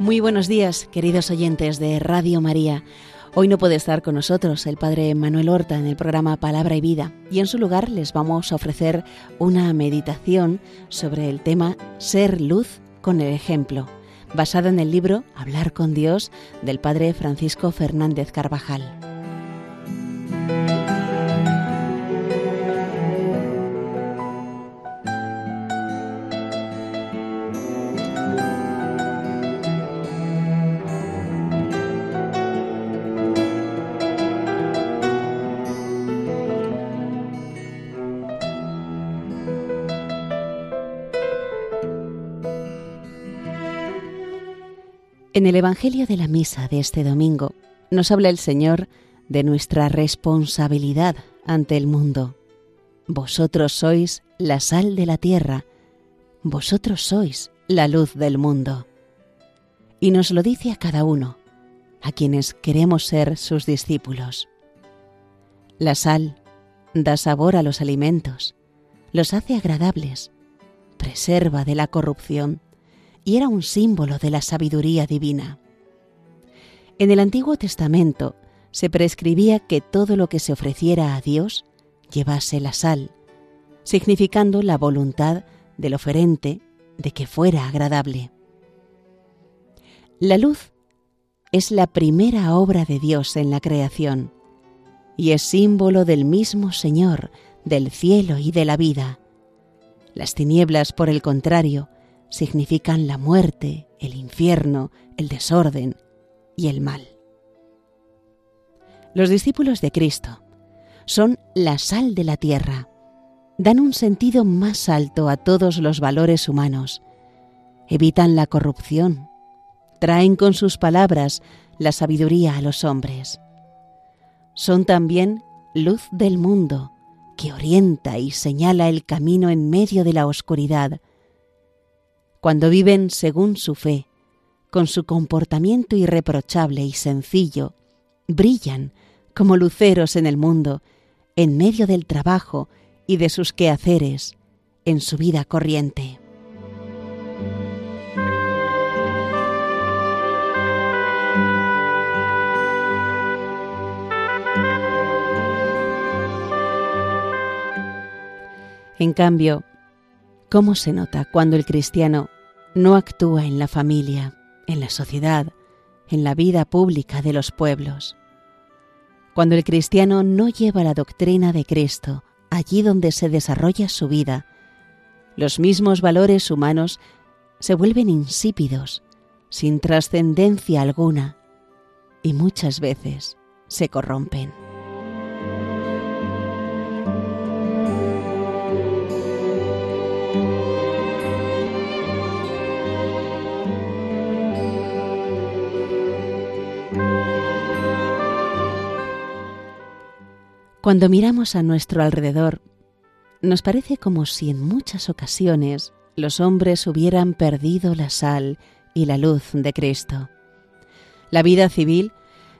Muy buenos días, queridos oyentes de Radio María. Hoy no puede estar con nosotros el Padre Manuel Horta en el programa Palabra y Vida y en su lugar les vamos a ofrecer una meditación sobre el tema Ser luz con el ejemplo, basado en el libro Hablar con Dios del Padre Francisco Fernández Carvajal. En el Evangelio de la Misa de este domingo nos habla el Señor de nuestra responsabilidad ante el mundo. Vosotros sois la sal de la tierra, vosotros sois la luz del mundo. Y nos lo dice a cada uno, a quienes queremos ser sus discípulos. La sal da sabor a los alimentos, los hace agradables, preserva de la corrupción, y era un símbolo de la sabiduría divina. En el Antiguo Testamento se prescribía que todo lo que se ofreciera a Dios llevase la sal, significando la voluntad del oferente de que fuera agradable. La luz es la primera obra de Dios en la creación y es símbolo del mismo Señor, del cielo y de la vida. Las tinieblas, por el contrario, significan la muerte, el infierno, el desorden y el mal. Los discípulos de Cristo son la sal de la tierra, dan un sentido más alto a todos los valores humanos, evitan la corrupción, traen con sus palabras la sabiduría a los hombres. Son también luz del mundo, que orienta y señala el camino en medio de la oscuridad, cuando viven según su fe, con su comportamiento irreprochable y sencillo, brillan como luceros en el mundo, en medio del trabajo y de sus quehaceres, en su vida corriente. En cambio, ¿Cómo se nota cuando el cristiano no actúa en la familia, en la sociedad, en la vida pública de los pueblos? Cuando el cristiano no lleva la doctrina de Cristo allí donde se desarrolla su vida, los mismos valores humanos se vuelven insípidos, sin trascendencia alguna, y muchas veces se corrompen. Cuando miramos a nuestro alrededor, nos parece como si en muchas ocasiones los hombres hubieran perdido la sal y la luz de Cristo. La vida civil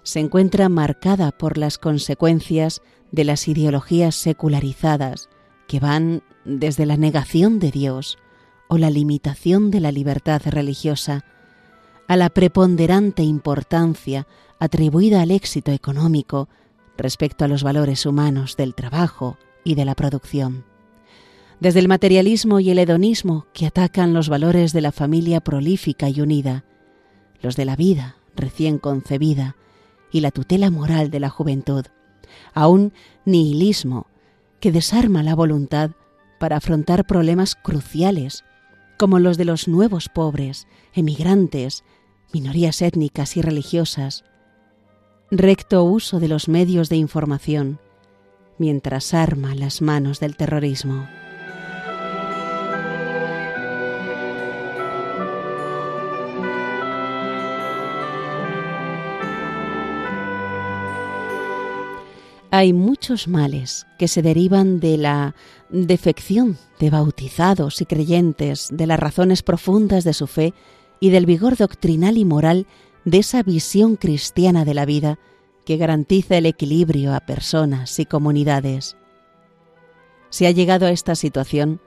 se encuentra marcada por las consecuencias de las ideologías secularizadas que van desde la negación de Dios o la limitación de la libertad religiosa a la preponderante importancia atribuida al éxito económico respecto a los valores humanos del trabajo y de la producción. Desde el materialismo y el hedonismo que atacan los valores de la familia prolífica y unida, los de la vida recién concebida y la tutela moral de la juventud, a un nihilismo que desarma la voluntad para afrontar problemas cruciales como los de los nuevos pobres, emigrantes, minorías étnicas y religiosas, recto uso de los medios de información, mientras arma las manos del terrorismo. Hay muchos males que se derivan de la defección de bautizados y creyentes, de las razones profundas de su fe y del vigor doctrinal y moral de esa visión cristiana de la vida que garantiza el equilibrio a personas y comunidades. Se ha llegado a esta situación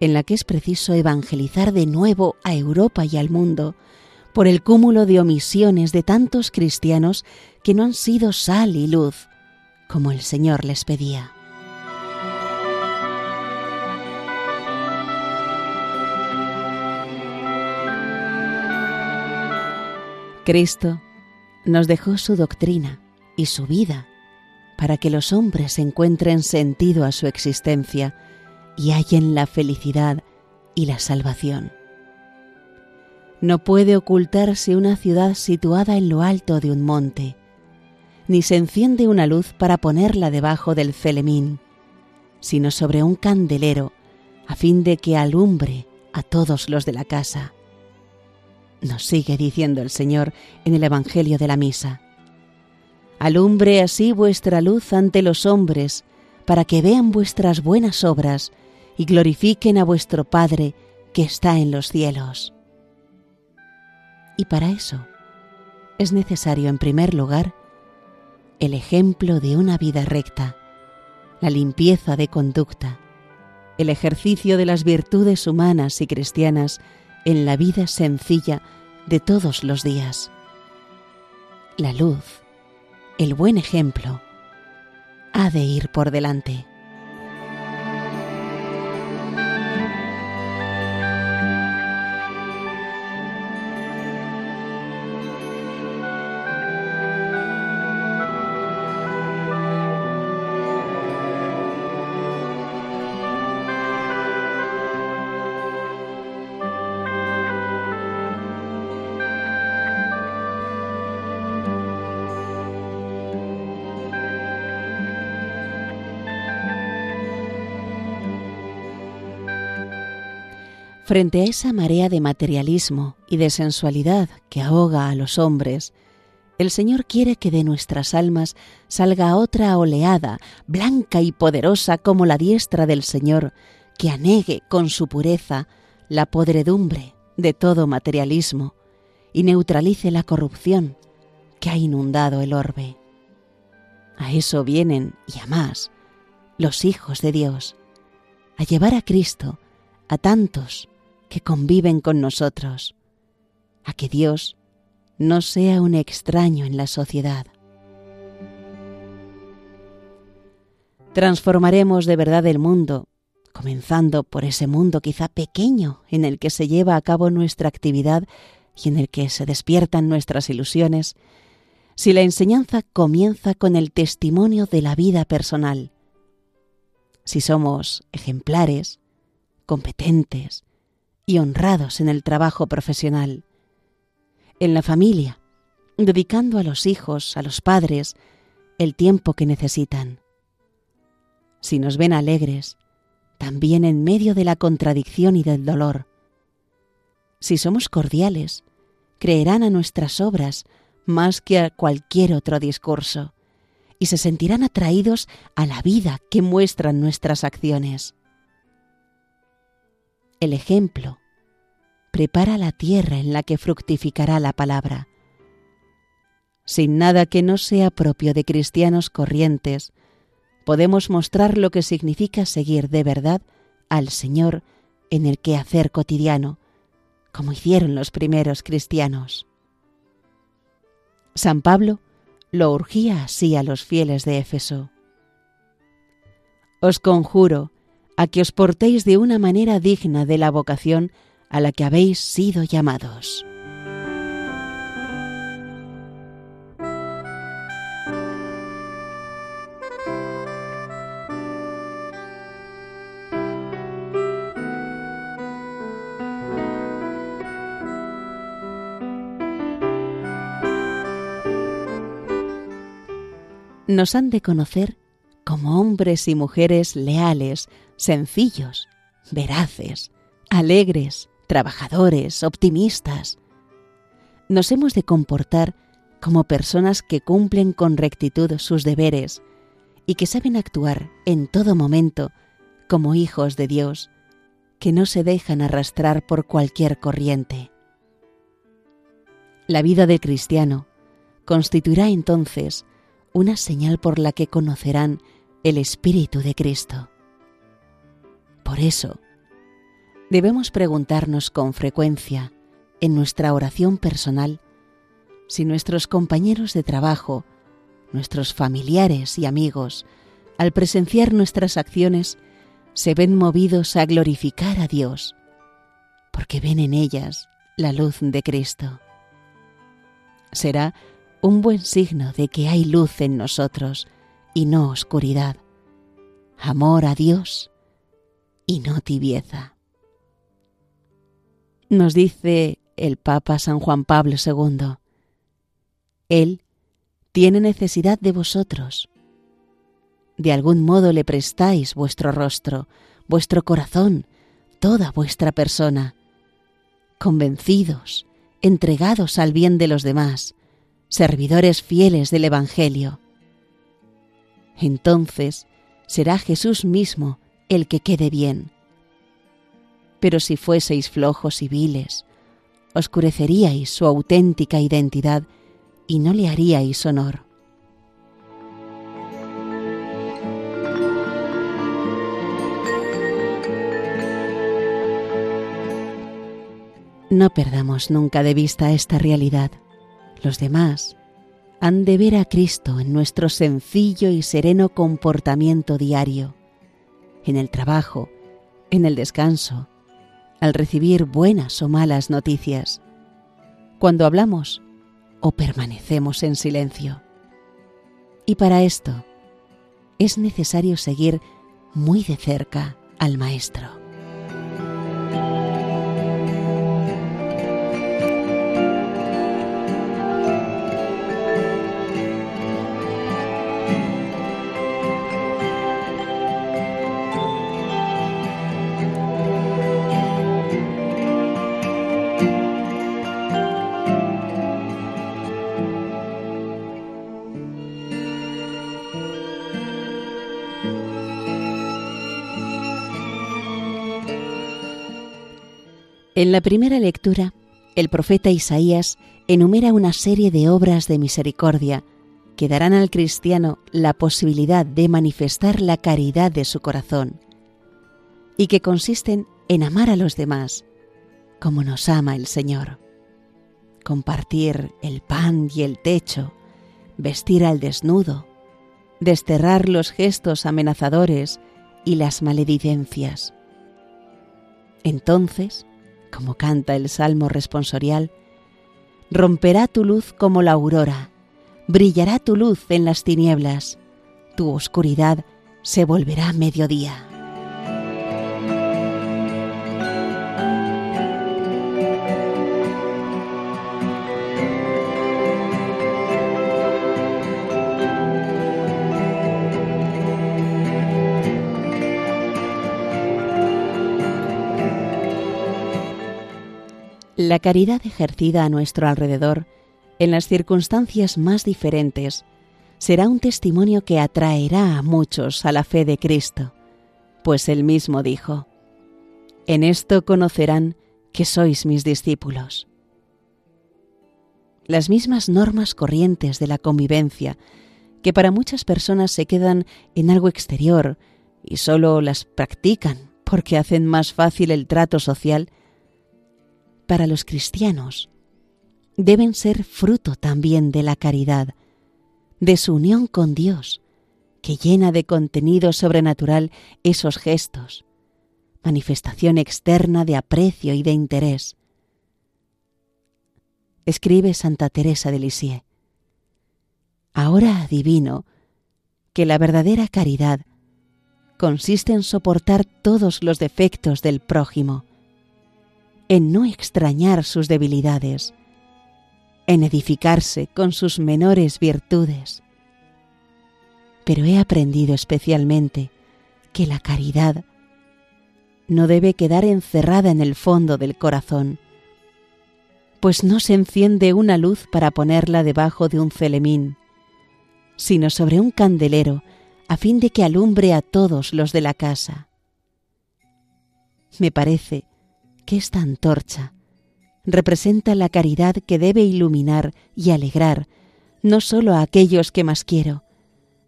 en la que es preciso evangelizar de nuevo a Europa y al mundo, por el cúmulo de omisiones de tantos cristianos que no han sido sal y luz, como el Señor les pedía. Cristo nos dejó su doctrina y su vida para que los hombres encuentren sentido a su existencia y hallen la felicidad y la salvación. No puede ocultarse una ciudad situada en lo alto de un monte, ni se enciende una luz para ponerla debajo del celemín, sino sobre un candelero, a fin de que alumbre a todos los de la casa. Nos sigue diciendo el Señor en el Evangelio de la Misa. Alumbre así vuestra luz ante los hombres, para que vean vuestras buenas obras y glorifiquen a vuestro Padre que está en los cielos. Y para eso es necesario, en primer lugar, el ejemplo de una vida recta, la limpieza de conducta, el ejercicio de las virtudes humanas y cristianas en la vida sencilla de todos los días. La luz, el buen ejemplo, ha de ir por delante. Frente a esa marea de materialismo y de sensualidad que ahoga a los hombres, el Señor quiere que de nuestras almas salga otra oleada, blanca y poderosa como la diestra del Señor, que anegue con su pureza la podredumbre de todo materialismo y neutralice la corrupción que ha inundado el orbe. A eso vienen, y a más, los hijos de Dios, a llevar a Cristo a tantos que conviven con nosotros, a que Dios no sea un extraño en la sociedad. Transformaremos de verdad el mundo, comenzando por ese mundo quizá pequeño en el que se lleva a cabo nuestra actividad y en el que se despiertan nuestras ilusiones, si la enseñanza comienza con el testimonio de la vida personal. Si somos ejemplares, competentes, y honrados en el trabajo profesional, en la familia, dedicando a los hijos, a los padres, el tiempo que necesitan. Si nos ven alegres, también en medio de la contradicción y del dolor. Si somos cordiales, creerán a nuestras obras más que a cualquier otro discurso, y se sentirán atraídos a la vida que muestran nuestras acciones el ejemplo, prepara la tierra en la que fructificará la palabra. Sin nada que no sea propio de cristianos corrientes, podemos mostrar lo que significa seguir de verdad al Señor en el quehacer cotidiano, como hicieron los primeros cristianos. San Pablo lo urgía así a los fieles de Éfeso. Os conjuro, a que os portéis de una manera digna de la vocación a la que habéis sido llamados. Nos han de conocer como hombres y mujeres leales, sencillos, veraces, alegres, trabajadores, optimistas. Nos hemos de comportar como personas que cumplen con rectitud sus deberes y que saben actuar en todo momento como hijos de Dios, que no se dejan arrastrar por cualquier corriente. La vida del cristiano constituirá entonces una señal por la que conocerán el Espíritu de Cristo. Por eso, debemos preguntarnos con frecuencia en nuestra oración personal si nuestros compañeros de trabajo, nuestros familiares y amigos, al presenciar nuestras acciones, se ven movidos a glorificar a Dios, porque ven en ellas la luz de Cristo. Será un buen signo de que hay luz en nosotros y no oscuridad, amor a Dios y no tibieza. Nos dice el Papa San Juan Pablo II, Él tiene necesidad de vosotros. De algún modo le prestáis vuestro rostro, vuestro corazón, toda vuestra persona, convencidos, entregados al bien de los demás, servidores fieles del Evangelio. Entonces será Jesús mismo el que quede bien. Pero si fueseis flojos y viles, oscureceríais su auténtica identidad y no le haríais honor. No perdamos nunca de vista esta realidad. Los demás han de ver a Cristo en nuestro sencillo y sereno comportamiento diario, en el trabajo, en el descanso, al recibir buenas o malas noticias, cuando hablamos o permanecemos en silencio. Y para esto es necesario seguir muy de cerca al Maestro. En la primera lectura, el profeta Isaías enumera una serie de obras de misericordia que darán al cristiano la posibilidad de manifestar la caridad de su corazón y que consisten en amar a los demás como nos ama el Señor. Compartir el pan y el techo, vestir al desnudo, desterrar los gestos amenazadores y las maledicencias. Entonces, como canta el Salmo responsorial, romperá tu luz como la aurora, brillará tu luz en las tinieblas, tu oscuridad se volverá mediodía. La caridad ejercida a nuestro alrededor, en las circunstancias más diferentes, será un testimonio que atraerá a muchos a la fe de Cristo, pues él mismo dijo, En esto conocerán que sois mis discípulos. Las mismas normas corrientes de la convivencia, que para muchas personas se quedan en algo exterior y solo las practican porque hacen más fácil el trato social, para los cristianos deben ser fruto también de la caridad, de su unión con Dios, que llena de contenido sobrenatural esos gestos, manifestación externa de aprecio y de interés. Escribe Santa Teresa de Lisieux. Ahora adivino que la verdadera caridad consiste en soportar todos los defectos del prójimo, en no extrañar sus debilidades, en edificarse con sus menores virtudes. Pero he aprendido especialmente que la caridad no debe quedar encerrada en el fondo del corazón, pues no se enciende una luz para ponerla debajo de un celemín, sino sobre un candelero a fin de que alumbre a todos los de la casa. Me parece que esta antorcha representa la caridad que debe iluminar y alegrar no solo a aquellos que más quiero,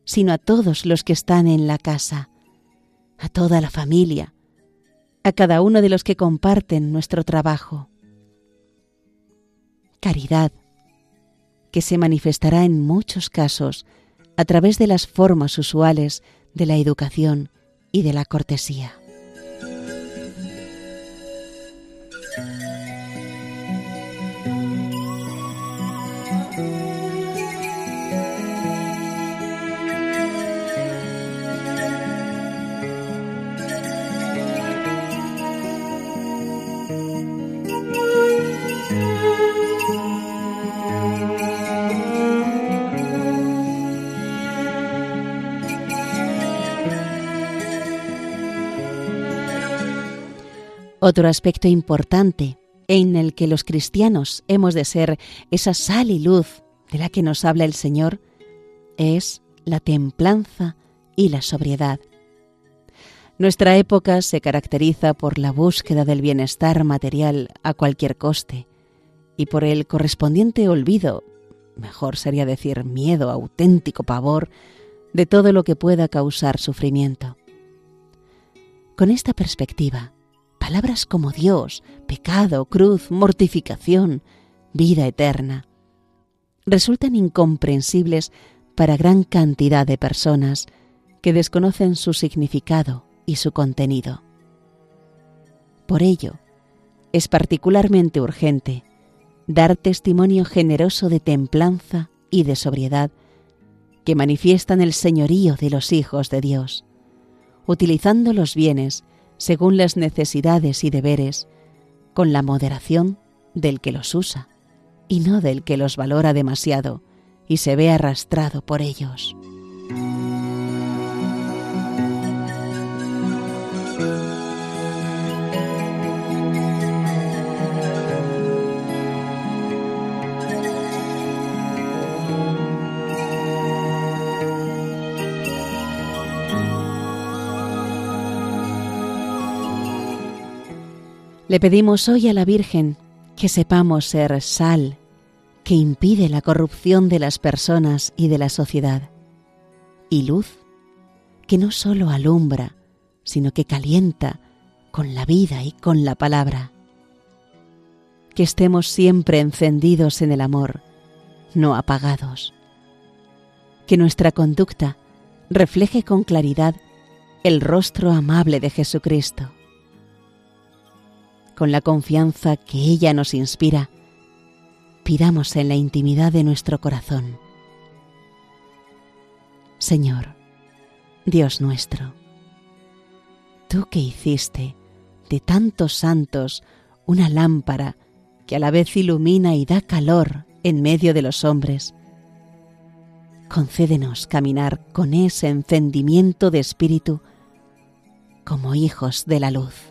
sino a todos los que están en la casa, a toda la familia, a cada uno de los que comparten nuestro trabajo. caridad que se manifestará en muchos casos a través de las formas usuales de la educación y de la cortesía. Otro aspecto importante en el que los cristianos hemos de ser esa sal y luz de la que nos habla el Señor es la templanza y la sobriedad. Nuestra época se caracteriza por la búsqueda del bienestar material a cualquier coste y por el correspondiente olvido, mejor sería decir miedo, auténtico pavor, de todo lo que pueda causar sufrimiento. Con esta perspectiva, palabras como Dios, pecado, cruz, mortificación, vida eterna, resultan incomprensibles para gran cantidad de personas que desconocen su significado y su contenido. Por ello, es particularmente urgente dar testimonio generoso de templanza y de sobriedad que manifiestan el señorío de los hijos de Dios, utilizando los bienes según las necesidades y deberes, con la moderación del que los usa y no del que los valora demasiado y se ve arrastrado por ellos. Le pedimos hoy a la Virgen que sepamos ser sal que impide la corrupción de las personas y de la sociedad, y luz que no sólo alumbra, sino que calienta con la vida y con la palabra. Que estemos siempre encendidos en el amor, no apagados. Que nuestra conducta refleje con claridad el rostro amable de Jesucristo con la confianza que ella nos inspira, pidamos en la intimidad de nuestro corazón. Señor, Dios nuestro, tú que hiciste de tantos santos una lámpara que a la vez ilumina y da calor en medio de los hombres, concédenos caminar con ese encendimiento de espíritu como hijos de la luz.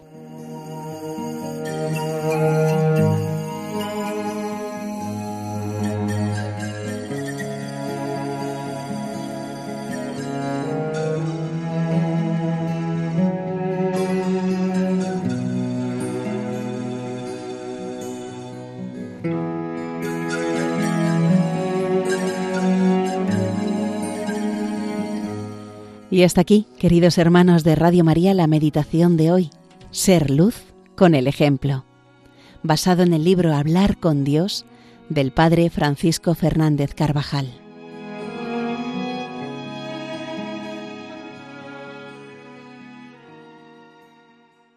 Y hasta aquí, queridos hermanos de Radio María, la meditación de hoy, Ser luz con el ejemplo, basado en el libro Hablar con Dios del Padre Francisco Fernández Carvajal.